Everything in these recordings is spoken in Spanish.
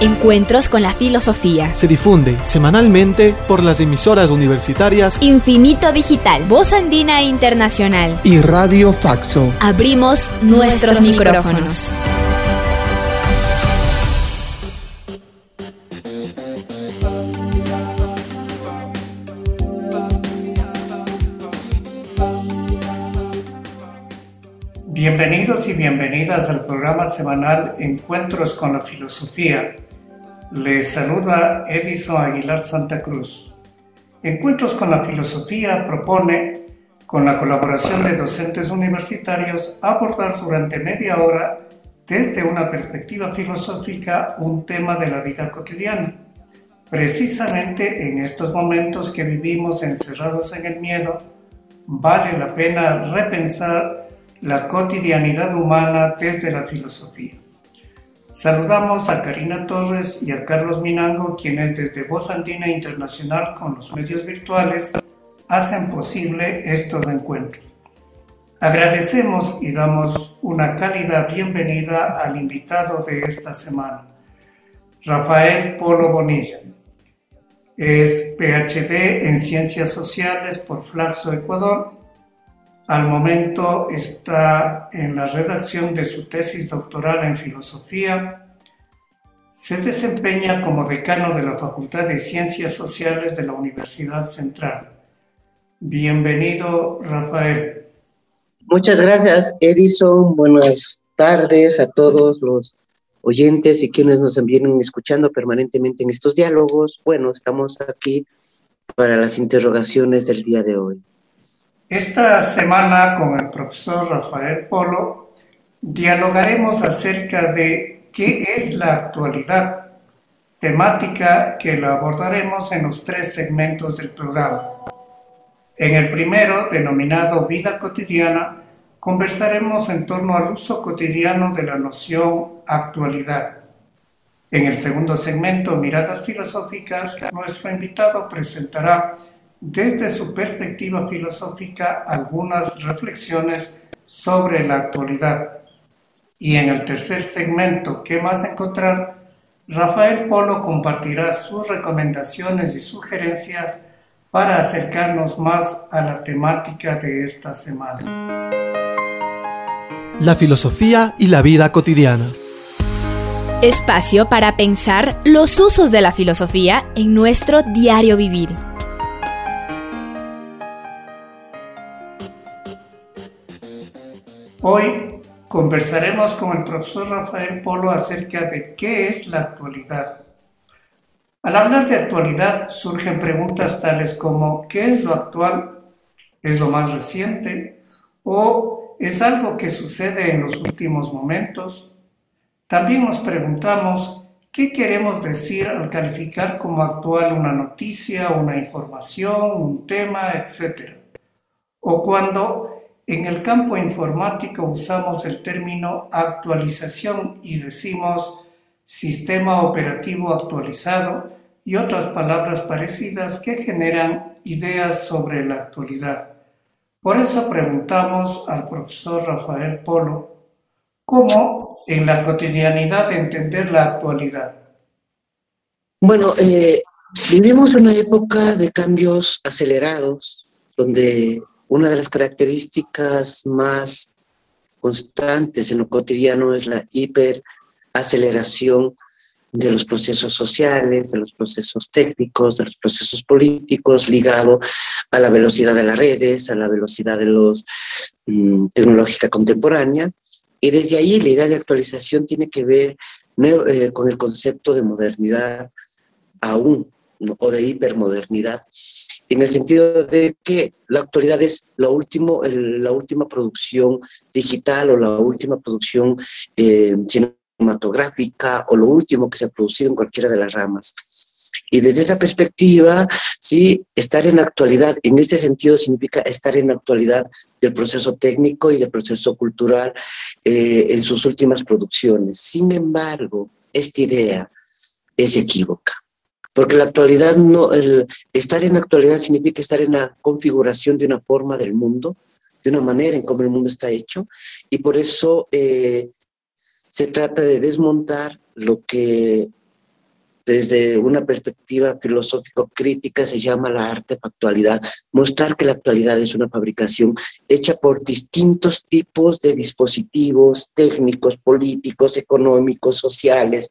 Encuentros con la Filosofía. Se difunde semanalmente por las emisoras universitarias Infinito Digital, Voz Andina Internacional. y Radio Faxo. Abrimos nuestros micrófonos. Bienvenidos y bienvenidas al programa semanal Encuentros con la Filosofía. Les saluda Edison Aguilar Santa Cruz. Encuentros con la Filosofía propone, con la colaboración de docentes universitarios, abordar durante media hora, desde una perspectiva filosófica, un tema de la vida cotidiana. Precisamente en estos momentos que vivimos encerrados en el miedo, vale la pena repensar la cotidianidad humana desde la filosofía. Saludamos a Karina Torres y a Carlos Minango, quienes desde Voz Andina Internacional con los medios virtuales hacen posible estos encuentros. Agradecemos y damos una cálida bienvenida al invitado de esta semana, Rafael Polo Bonilla. Es PhD en Ciencias Sociales por Flaxo, Ecuador al momento está en la redacción de su tesis doctoral en filosofía. Se desempeña como decano de la Facultad de Ciencias Sociales de la Universidad Central. Bienvenido, Rafael. Muchas gracias, Edison. Buenas tardes a todos los oyentes y quienes nos vienen escuchando permanentemente en estos diálogos. Bueno, estamos aquí para las interrogaciones del día de hoy. Esta semana con el profesor Rafael Polo dialogaremos acerca de qué es la actualidad, temática que la abordaremos en los tres segmentos del programa. En el primero, denominado Vida cotidiana, conversaremos en torno al uso cotidiano de la noción actualidad. En el segundo segmento, Miradas Filosóficas, nuestro invitado presentará desde su perspectiva filosófica algunas reflexiones sobre la actualidad. Y en el tercer segmento, ¿qué más encontrar? Rafael Polo compartirá sus recomendaciones y sugerencias para acercarnos más a la temática de esta semana. La filosofía y la vida cotidiana. Espacio para pensar los usos de la filosofía en nuestro diario vivir. Hoy conversaremos con el profesor Rafael Polo acerca de qué es la actualidad. Al hablar de actualidad surgen preguntas tales como ¿qué es lo actual? ¿Es lo más reciente? ¿O es algo que sucede en los últimos momentos? También nos preguntamos ¿qué queremos decir al calificar como actual una noticia, una información, un tema, etcétera? O cuando en el campo informático usamos el término actualización y decimos sistema operativo actualizado y otras palabras parecidas que generan ideas sobre la actualidad. Por eso preguntamos al profesor Rafael Polo cómo en la cotidianidad entender la actualidad. Bueno, eh, vivimos una época de cambios acelerados, donde una de las características más constantes en lo cotidiano es la hiperaceleración de los procesos sociales, de los procesos técnicos, de los procesos políticos, ligado a la velocidad de las redes, a la velocidad de los mm, tecnológica contemporánea. Y desde ahí la idea de actualización tiene que ver eh, con el concepto de modernidad aún, o de hipermodernidad, en el sentido de que la actualidad es lo último, el- la última producción digital o la última producción eh, cinematográfica o lo último que se ha producido en cualquiera de las ramas. Y desde esa perspectiva, sí, estar en actualidad, en este sentido significa estar en actualidad del proceso técnico y del proceso cultural eh, en sus últimas producciones. Sin embargo, esta idea es equívoca. Porque la actualidad no, estar en actualidad significa estar en la configuración de una forma del mundo, de una manera en cómo el mundo está hecho, y por eso eh, se trata de desmontar lo que desde una perspectiva filosófico-crítica se llama la artefactualidad, mostrar que la actualidad es una fabricación hecha por distintos tipos de dispositivos técnicos, políticos, económicos, sociales,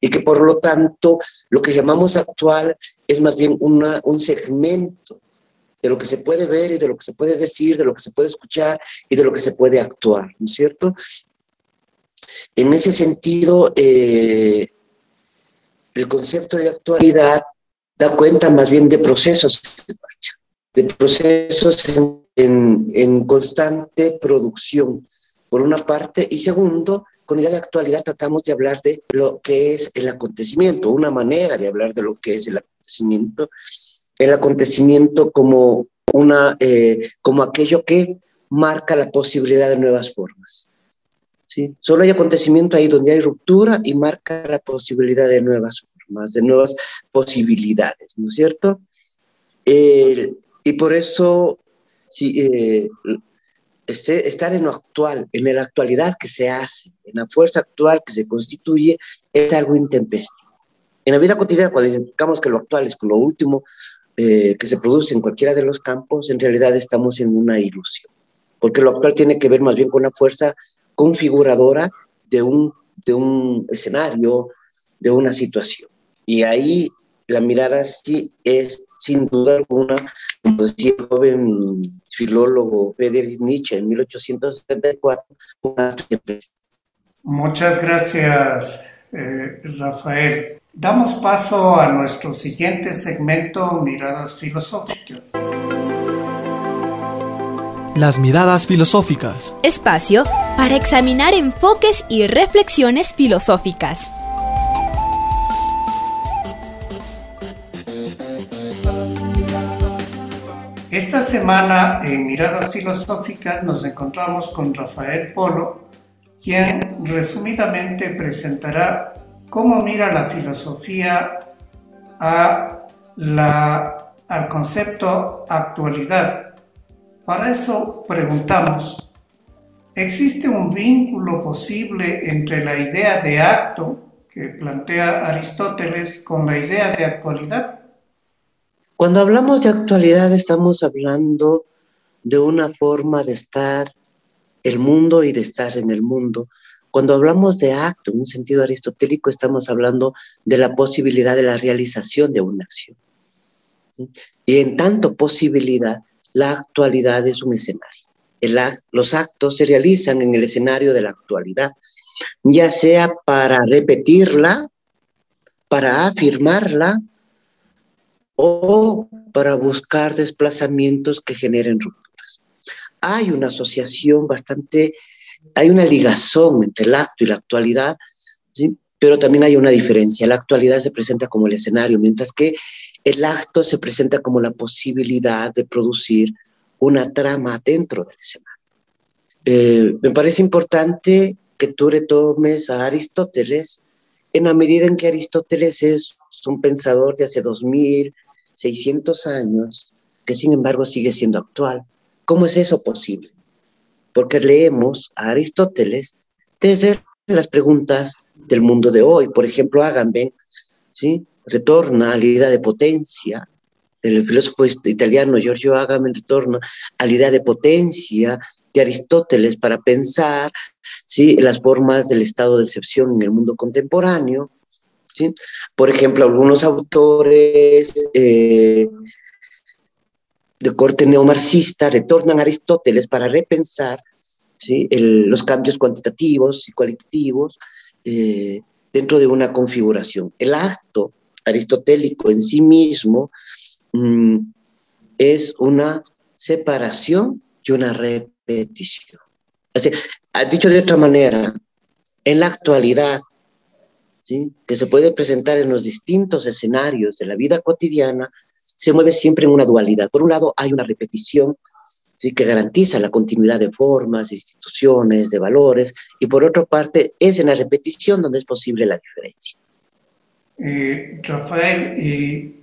y que por lo tanto lo que llamamos actual es más bien una, un segmento de lo que se puede ver y de lo que se puede decir, de lo que se puede escuchar y de lo que se puede actuar, ¿no es cierto? En ese sentido, eh, el concepto de actualidad da cuenta más bien de procesos de procesos en, constante producción, por una parte, y segundo, con idea de actualidad tratamos de hablar de lo que es el acontecimiento, una manera de hablar de lo que es el acontecimiento, el acontecimiento como, una, eh, como aquello que marca la posibilidad de nuevas formas. ¿sí? Solo hay acontecimiento ahí donde hay ruptura y marca la posibilidad de nuevas formas, de nuevas posibilidades, ¿no es cierto? y por eso, si, eh, este, estar en lo actual, en la actualidad que se hace, en la fuerza actual que se constituye, es algo intempestivo. En la vida cotidiana, cuando identificamos que lo actual es lo último eh, que se produce en cualquiera de los campos, en realidad estamos en una ilusión, porque lo actual tiene que ver más bien con la fuerza configuradora de un, de un escenario, de una situación. Y ahí la mirada sí es, sin duda alguna, como decía el joven filólogo Friedrich Nietzsche en 1874, Muchas gracias, eh, Rafael. Damos paso a nuestro siguiente segmento, Miradas Filosóficas. Las miradas filosóficas. Espacio para examinar enfoques y reflexiones filosóficas. Esta semana en Miradas Filosóficas nos encontramos con Rafael Polo, quien resumidamente presentará cómo mira la filosofía al concepto actualidad para eso preguntamos, ¿existe un vínculo posible entre la idea de acto que plantea Aristóteles con la idea de actualidad? Cuando hablamos de actualidad estamos hablando de una forma de estar el mundo y de estar en el mundo. Cuando hablamos de acto en un sentido aristotélico estamos hablando de la posibilidad de la realización de una acción. Y en tanto posibilidad, la actualidad es un escenario. los actos se realizan en el escenario de la actualidad, ya sea para repetirla, para afirmarla o para buscar desplazamientos que generen rupturas. Hay una asociación bastante, hay una ligazón entre el acto y la actualidad, pero también hay una diferencia. La actualidad se presenta como el escenario, mientras que el acto se presenta como la posibilidad de producir una trama dentro del escenario. Eh, me parece importante que tú retomes a Aristóteles en la medida en que Aristóteles es un pensador de hace 2600 años, que sin embargo sigue siendo actual. ¿Cómo es eso posible? Porque leemos a Aristóteles desde las preguntas del mundo de hoy. Por ejemplo, Agamben, ¿sí? retorna a la idea de potencia, el filósofo italiano Giorgio Agamben retorna a la idea de potencia de Aristóteles para pensar ¿sí? las formas del estado de excepción en el mundo contemporáneo. Por ejemplo, algunos autores eh, de corte neomarxista retornan a Aristóteles para repensar los cambios cuantitativos y cualitativos eh, dentro de una configuración. El acto aristotélico en sí mismo mm, es una separación y una repetición. Así, dicho de otra manera, en la actualidad, ¿sí? que se puede presentar en los distintos escenarios de la vida cotidiana, se mueve siempre en una dualidad. Por un lado, hay una repetición que garantiza la continuidad de formas, de instituciones, de valores, y por otra parte, es en la repetición donde es posible la diferencia. Eh, Rafael, y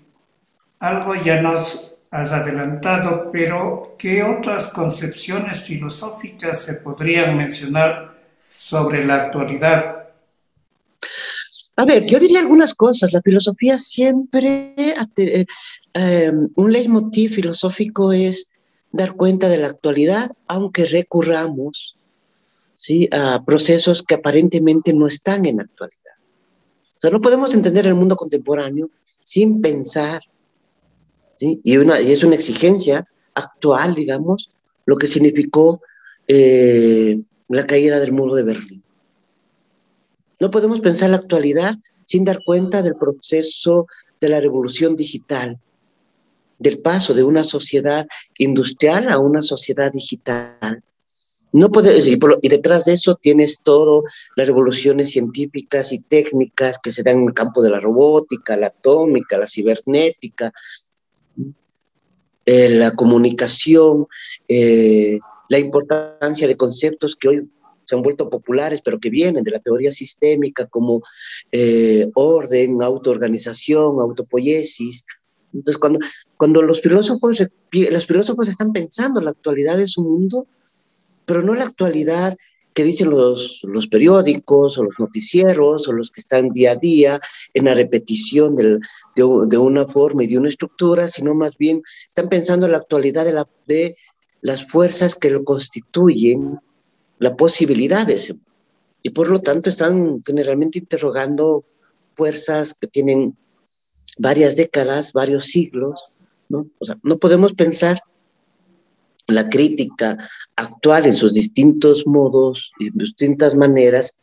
algo ya nos has adelantado, pero ¿qué otras concepciones filosóficas se podrían mencionar sobre la actualidad? A ver, yo diría algunas cosas. La filosofía siempre, eh, eh, un leitmotiv filosófico es dar cuenta de la actualidad, aunque recurramos ¿sí? a procesos que aparentemente no están en actualidad. O sea, no podemos entender el mundo contemporáneo sin pensar, ¿sí? y, una, es una exigencia actual, digamos, lo que significó eh, la caída del muro de Berlín. No podemos pensar la actualidad sin dar cuenta del proceso de la revolución digital, del paso de una sociedad industrial a una sociedad digital. No y, detrás de eso tienes todo las revoluciones científicas y técnicas que se dan en el campo de la robótica, la atómica, la cibernética, eh, la comunicación, eh, la importancia de conceptos que hoy se han vuelto populares, pero que vienen de la teoría sistémica como eh, orden, autoorganización, autopoiesis, entonces, cuando, cuando los, filósofos, los filósofos están pensando la actualidad de su mundo, pero no la actualidad que dicen los, los periódicos o los noticieros o los que están día a día en la repetición de, de, una forma y de una estructura, sino más bien están pensando en la actualidad de, la, de las fuerzas que lo constituyen, la posibilidad de ese. Y por lo tanto están generalmente interrogando fuerzas que tienen varias décadas, varios siglos, ¿no? O sea, no podemos pensar la crítica actual en sus distintos modos y distintas maneras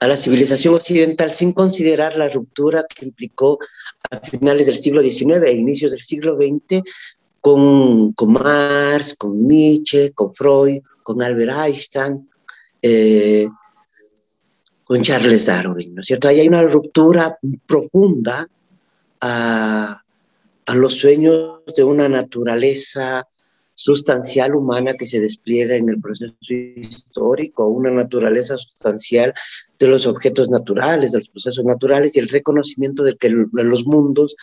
a la civilización occidental sin considerar la ruptura que implicó a finales del siglo XIX e inicios del siglo XX con, con Marx, con Nietzsche, con Freud, con Albert Einstein, eh, con Charles Darwin, ¿no es cierto? Ahí hay una ruptura profunda a, los sueños de una naturaleza sustancial humana que se despliega en el proceso histórico, una naturaleza sustancial de los objetos naturales, de los procesos naturales y el reconocimiento de que los mundos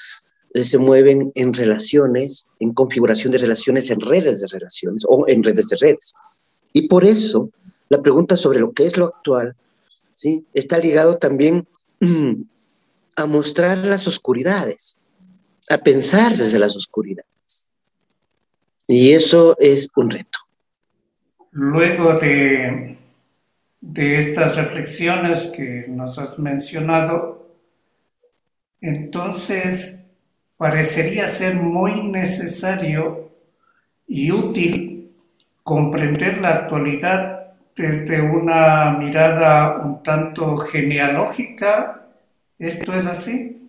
eh, se mueven en relaciones, en configuración de relaciones, en redes de relaciones o en redes de redes. Y por eso la pregunta sobre lo que es lo actual ¿sí? está ligado también a mostrar las oscuridades, a pensar desde las oscuridades. Y eso es un reto. Luego de, de estas reflexiones que nos has mencionado, entonces parecería ser muy necesario y útil comprender la actualidad desde una mirada un tanto genealógica. ¿Esto es así?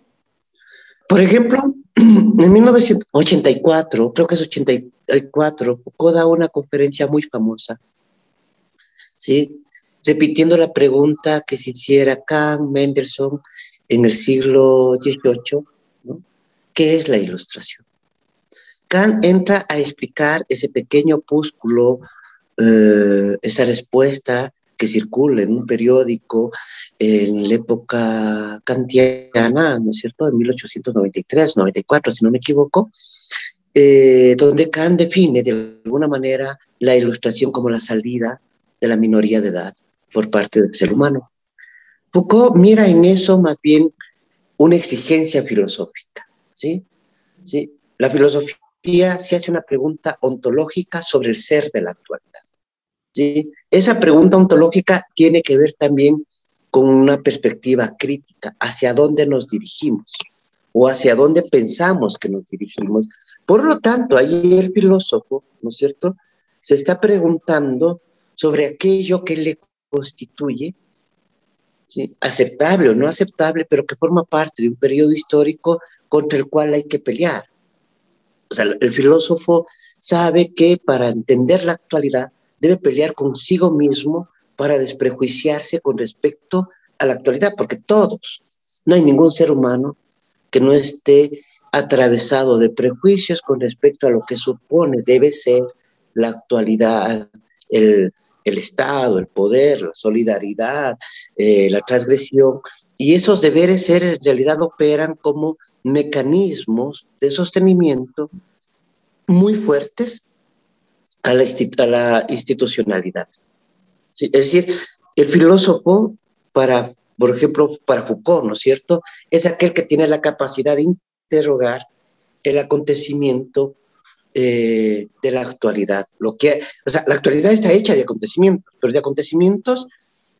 Por ejemplo, en 1984, creo que es 84, Foucault da una conferencia muy famosa, ¿sí? repitiendo la pregunta que se hiciera Kant, Mendelssohn en el siglo XVIII, ¿no? ¿qué es la ilustración? Kant entra a explicar ese pequeño opúsculo eh, esa respuesta que circula en un periódico en la época kantiana, ¿no es cierto?, en 1893, 94, si no me equivoco, eh, donde Kant define de alguna manera la ilustración como la salida de la minoría de edad por parte del ser humano. Foucault mira en eso más bien una exigencia filosófica, ¿sí? ¿Sí? La filosofía se hace una pregunta ontológica sobre el ser de la actualidad. Esa pregunta ontológica tiene que ver también con una perspectiva crítica, hacia dónde nos dirigimos o hacia dónde pensamos que nos dirigimos. Por lo tanto, ahí el filósofo, ¿no es cierto?, se está preguntando sobre aquello que le constituye, aceptable o no aceptable, pero que forma parte de un periodo histórico contra el cual hay que pelear. O sea, el filósofo sabe que para entender la actualidad debe pelear consigo mismo para desprejuiciarse con respecto a la actualidad, porque todos, no hay ningún ser humano que no esté atravesado de prejuicios con respecto a lo que supone debe ser la actualidad, el, Estado, el poder, la solidaridad, eh, la transgresión, y esos deberes ser en realidad operan como mecanismos de sostenimiento muy fuertes a la, institucionalidad. es decir, el filósofo, para, por ejemplo, para Foucault, ¿no es cierto?, es aquel que tiene la capacidad de interrogar el acontecimiento eh, de la actualidad. Lo que, o sea, la actualidad está hecha de acontecimientos, pero de acontecimientos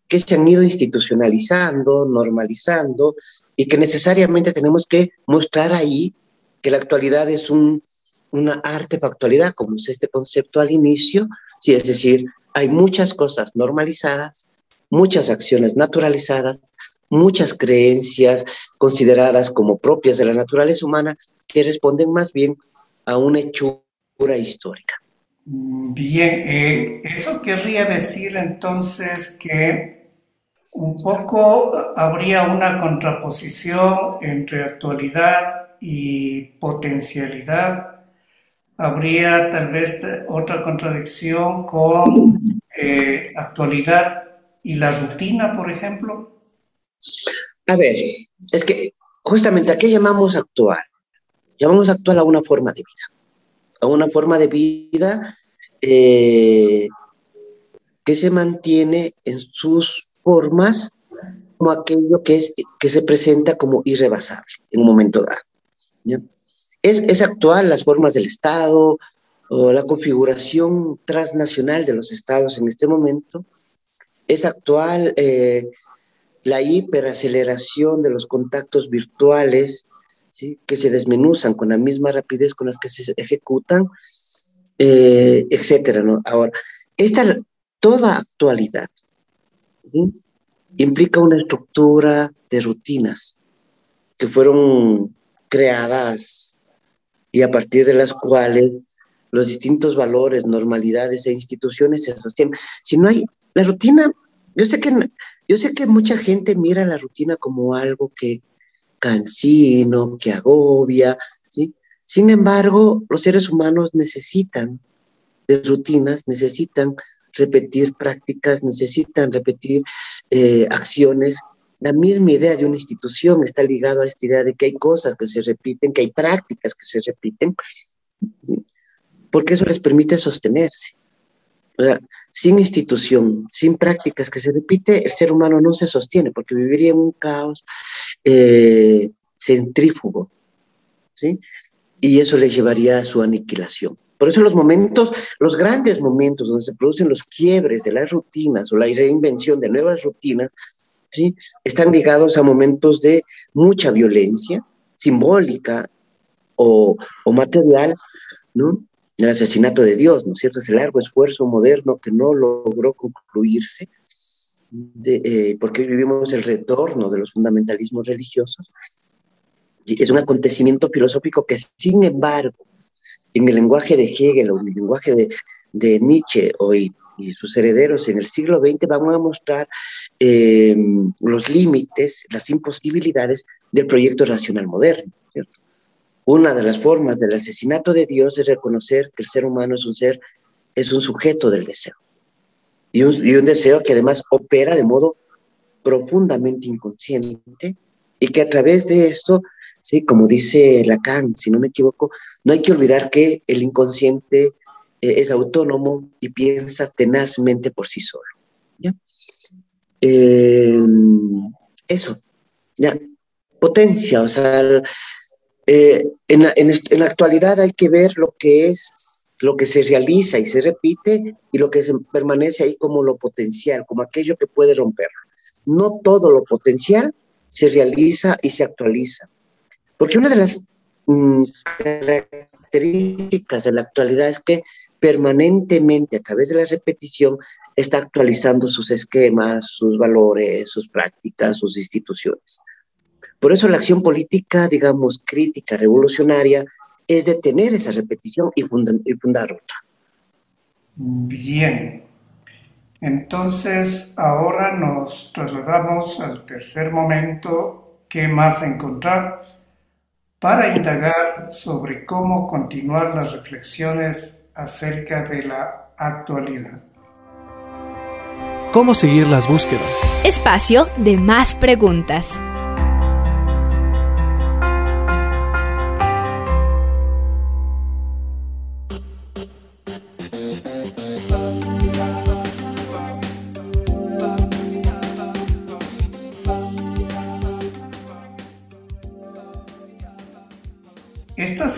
que se han ido institucionalizando, normalizando, y que necesariamente tenemos que mostrar ahí que la actualidad es un, una artefactualidad, como es este concepto al inicio, sí, es decir, hay muchas cosas normalizadas, muchas acciones naturalizadas, muchas creencias consideradas como propias de la naturaleza humana que responden más bien a una hechura histórica. Bien, eh, eso querría decir entonces que un poco habría una contraposición entre actualidad y potencialidad. Habría tal vez otra contradicción con eh, actualidad y la rutina, por ejemplo. A ver, es que justamente a qué llamamos actual. Llamamos actual a una forma de vida. A una forma de vida eh, que se mantiene en sus formas como aquello que, es, que se presenta como irrebasable en un momento dado. Es, es, actual las formas del Estado o la configuración transnacional de los estados en este momento. Es actual eh, la hiperaceleración de los contactos virtuales, que se desmenuzan con la misma rapidez con las que se ejecutan, eh, etcétera. ¿no? Ahora, esta, toda actualidad implica una estructura de rutinas que fueron creadas y a partir de las cuales los distintos valores, normalidades e instituciones se sostienen. Si no hay, la rutina, yo sé que yo sé que mucha gente mira la rutina como algo que cansino, que agobia, ¿sí? Sin embargo, los seres humanos necesitan de rutinas, necesitan repetir prácticas, necesitan repetir eh, acciones. La misma idea de una institución está ligada a esta idea de que hay cosas que se repiten, que hay prácticas que se repiten, porque eso les permite sostenerse. O sea, sin institución, sin prácticas que se repite, el ser humano no se sostiene porque viviría en un caos eh, centrífugo, ¿sí? Y eso le llevaría a su aniquilación. Por eso los momentos, los grandes momentos donde se producen los quiebres de las rutinas o la reinvención de nuevas rutinas, ¿sí? están ligados a momentos de mucha violencia simbólica o, o material, ¿no? el asesinato de Dios, ¿no es cierto? Ese largo esfuerzo moderno que no logró concluirse, eh, porque vivimos el retorno de los fundamentalismos religiosos. es un acontecimiento filosófico que, sin embargo, en el lenguaje de Hegel o en el lenguaje de, Nietzsche hoy y sus herederos en el siglo XX van a mostrar em, los límites, las imposibilidades del proyecto racional moderno, ¿cierto? Una de las formas del asesinato de Dios es reconocer que el ser humano es un ser, es un sujeto del deseo. Y un, deseo que además opera de modo profundamente inconsciente y que a través de esto, sí, como dice Lacan, si no me equivoco, no hay que olvidar que el inconsciente eh, es autónomo y piensa tenazmente por sí solo. Eh, eso, ya, potencia, o sea, eh, en, la, actualidad hay que ver lo que es, lo que se realiza y se repite y lo que permanece ahí como lo potencial, como aquello que puede romper. No todo lo potencial se realiza y se actualiza. Porque una de las mm, características de la actualidad es que permanentemente a través de la repetición está actualizando sus esquemas, sus valores, sus prácticas, sus instituciones. Por eso la acción política, digamos, crítica, revolucionaria, es detener esa repetición y, fundar otra. Bien. Entonces, ahora nos trasladamos al tercer momento, ¿qué más encontrar? Para indagar sobre cómo continuar las reflexiones acerca de la actualidad. ¿Cómo seguir las búsquedas? Espacio de más preguntas.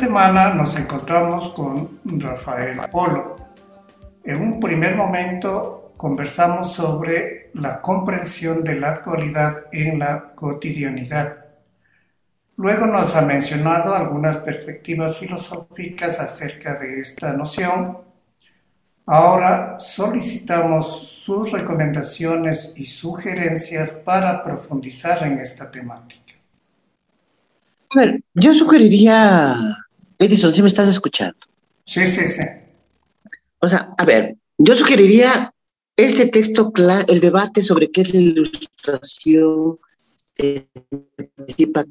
Semana nos encontramos con Rafael Polo. En un primer momento conversamos sobre la comprensión de la actualidad en la cotidianidad. Luego nos ha mencionado algunas perspectivas filosóficas acerca de esta noción. Ahora solicitamos sus recomendaciones y sugerencias para profundizar en esta temática. A ver, yo sugeriría, Edison, si me estás escuchando. Sí, sí, sí. O sea, a ver, yo sugeriría ese texto, el debate sobre qué es la ilustración, eh, participa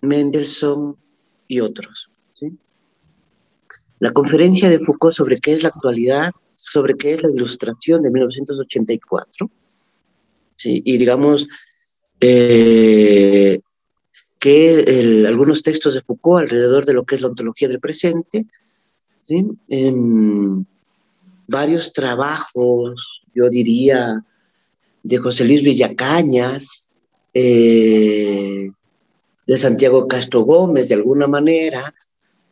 Mendelssohn y otros. La conferencia de Foucault sobre qué es la actualidad, sobre qué es la ilustración de 1984. ¿sí? Y digamos, eh, que algunos textos de Foucault alrededor de lo que es la ontología del presente, varios trabajos, yo diría, de José Luis Villacañas, eh, de Santiago Castro Gómez, de alguna manera,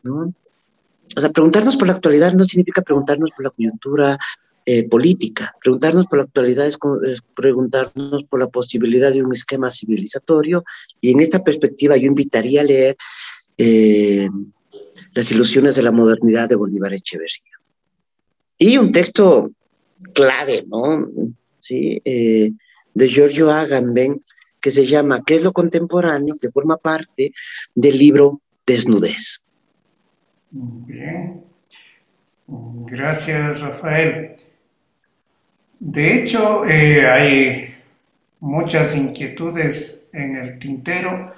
O sea, preguntarnos por la actualidad no significa preguntarnos por la coyuntura eh, política. Preguntarnos por la actualidad es, preguntarnos por la posibilidad de un esquema civilizatorio y en esta perspectiva yo invitaría a leer eh, Las ilusiones de la modernidad de Bolívar Echeverría. Y un texto clave, ¿no? ¿Sí? Eh, de Giorgio Agamben, que se llama ¿Qué es lo contemporáneo? que forma parte del libro Desnudez. Bien. Gracias, Rafael. De hecho, eh, hay muchas inquietudes en el tintero.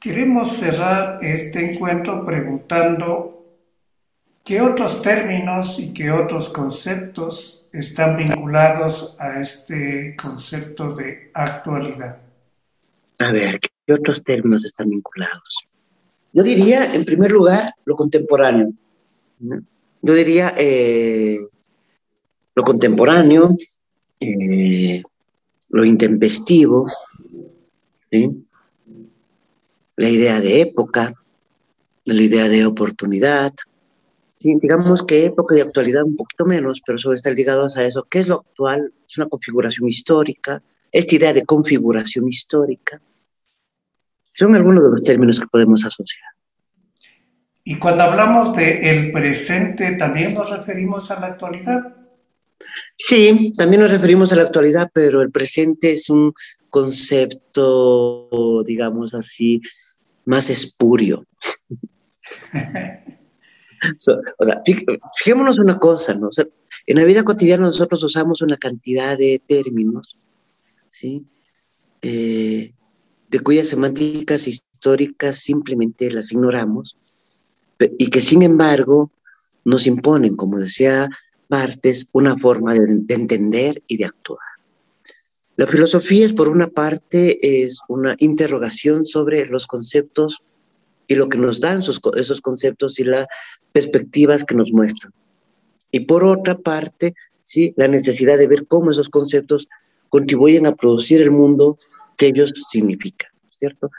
Queremos cerrar este encuentro preguntando qué otros términos y qué otros conceptos están vinculados a este concepto de actualidad. A ver, ¿qué otros términos están vinculados? Yo diría, en primer lugar, lo contemporáneo. Yo diría eh, lo contemporáneo, eh, lo intempestivo, la idea de época, la idea de oportunidad. Digamos que época y actualidad un poquito menos, pero eso está ligado a eso. ¿Qué es lo actual? Es una configuración histórica, esta idea de configuración histórica. Son algunos de los términos que podemos asociar. Y cuando hablamos de el presente, ¿también nos referimos a la actualidad? Sí, también nos referimos a la actualidad, pero el presente es un concepto, digamos así, más espurio. o sea, fijémonos una cosa, ¿no? en la vida cotidiana nosotros usamos una cantidad de términos, ¿sí? Eh, de cuyas semánticas históricas simplemente las ignoramos y que sin embargo nos imponen, como decía partes una forma de, entender y de actuar. La filosofía es, por una parte, es una interrogación sobre los conceptos y lo que nos dan esos, conceptos y las perspectivas que nos muestran. Y por otra parte, ¿sí? la necesidad de ver cómo esos conceptos contribuyen a producir el mundo que ellos significan, ¿cierto?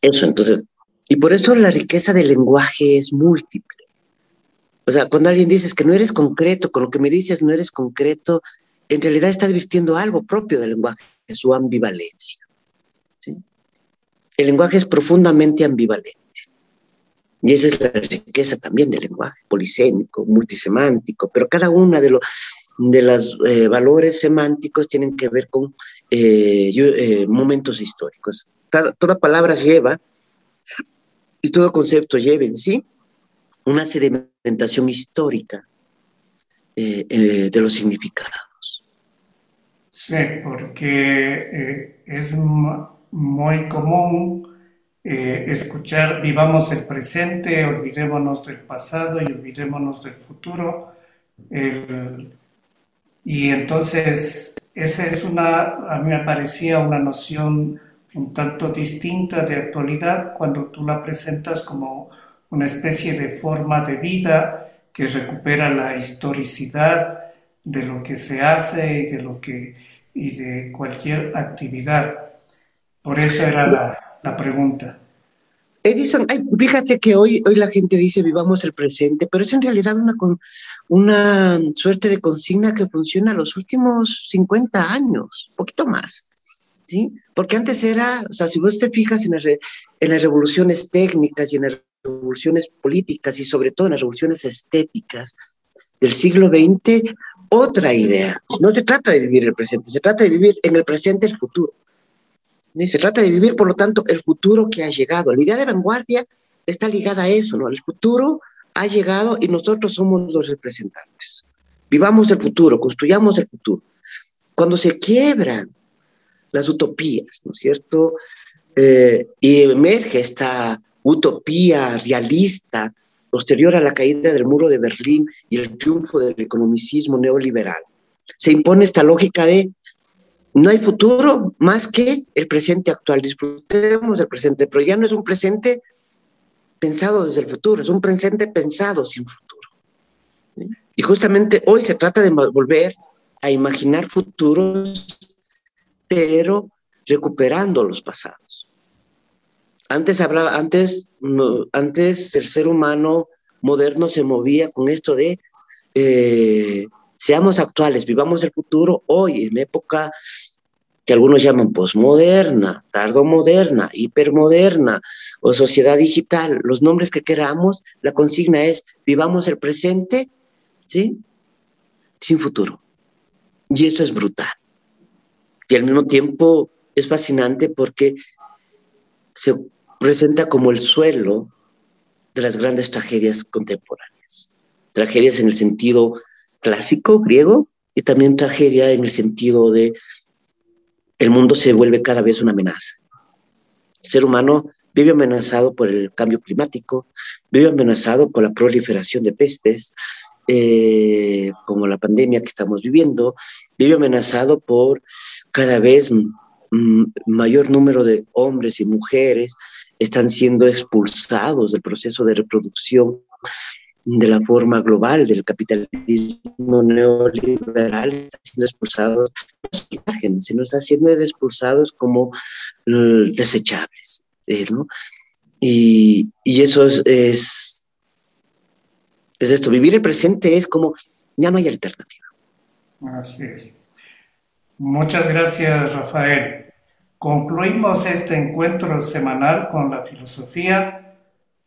Eso, entonces, y por eso la riqueza del lenguaje es múltiple. O sea, cuando alguien dices que no eres concreto, con lo que me dices no eres concreto, en realidad está advirtiendo algo propio del lenguaje, su ambivalencia. El lenguaje es profundamente ambivalente. Y esa es la riqueza también del lenguaje, polisémico, multisemántico, pero cada una de, los de los eh, valores semánticos tienen que ver con eh, eh, momentos históricos. Toda palabra lleva, y todo concepto lleva en sí una sedimentación histórica. eh, eh, de los significados. Sí, porque es muy común escuchar vivamos el presente, olvidémonos del pasado y olvidémonos del futuro. y entonces esa es una, a mí me parecía una noción un tanto distinta de actualidad cuando tú la presentas como una especie de forma de vida que recupera la historicidad de lo que se hace y de lo que y de cualquier actividad. Por eso era la, la pregunta. Edison, fíjate que hoy, hoy la gente dice vivamos el presente, pero es en realidad una, una suerte de consigna que funciona los últimos 50 años, poquito más. ¿sí? Porque antes era, o sea, si vos te fijas en, en las revoluciones técnicas y en las revoluciones políticas y sobre todo en las revoluciones estéticas del siglo XX, otra idea. No se trata de vivir el presente, se trata de vivir en el presente el futuro. Se trata de vivir, por lo tanto, el futuro que ha llegado. La idea de vanguardia está ligada a eso, ¿no? El futuro ha llegado y nosotros somos los representantes. Vivamos el futuro, construyamos el futuro. Cuando se quiebran las utopías, ¿no es cierto? Eh, y emerge esta utopía realista posterior a la caída del muro de Berlín y el triunfo del economicismo neoliberal. Se impone esta lógica de no hay futuro más que el presente actual. Disfrutemos del presente, pero ya no es un presente pensado desde el futuro, es un presente pensado sin futuro. Y justamente hoy se trata de volver a imaginar futuros, pero recuperando los pasados. Antes hablaba, antes, antes el ser humano moderno se movía con esto de eh, seamos actuales, vivamos el futuro hoy, en época que algunos llaman posmoderna, tardomoderna, hipermoderna o sociedad digital, los nombres que queramos, la consigna es vivamos el presente, ¿sí? Sin futuro. Y eso es brutal. Y al mismo tiempo es fascinante porque se presenta como el suelo de las grandes tragedias contemporáneas. Tragedias en el sentido clásico griego y también tragedia en el sentido de el mundo se vuelve cada vez una amenaza. El ser humano vive amenazado por el cambio climático, vive amenazado por la proliferación de pestes, eh, como la pandemia que estamos viviendo, vive amenazado por cada vez mayor número de hombres y mujeres están siendo expulsados del proceso de reproducción de la forma global del capitalismo neoliberal está siendo expulsados sino está siendo expulsados como uh, desechables, eh, ¿no? Y, y, eso es, es, es, esto, vivir el presente es como, ya no hay alternativa. Así es. Muchas gracias, Rafael. Concluimos este encuentro semanal con la filosofía,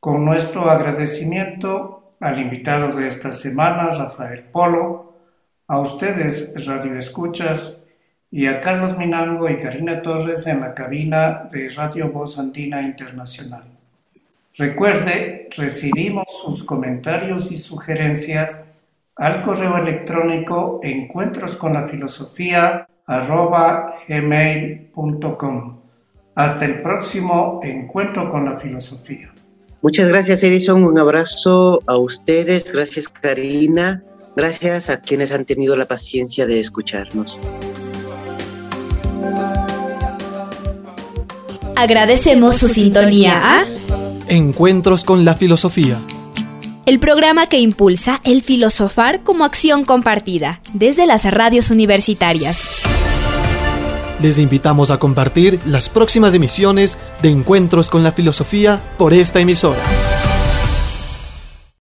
con nuestro agradecimiento al invitado de esta semana, Rafael Polo, a ustedes, Radio Escuchas, y a Carlos Minango y Karina Torres en la cabina de Radio Voz Andina Internacional. Recuerde, recibimos sus comentarios y sugerencias al correo electrónico encuentros con la filosofía gmail.com. Hasta el próximo encuentro con la filosofía. Muchas gracias, Edison. Un abrazo a ustedes. Gracias, Karina. Gracias a quienes han tenido la paciencia de escucharnos. Agradecemos su sintonía a Encuentros con la Filosofía. El programa que impulsa el filosofar como acción compartida desde las radios universitarias. Les invitamos a compartir las próximas emisiones de Encuentros con la Filosofía por esta emisora.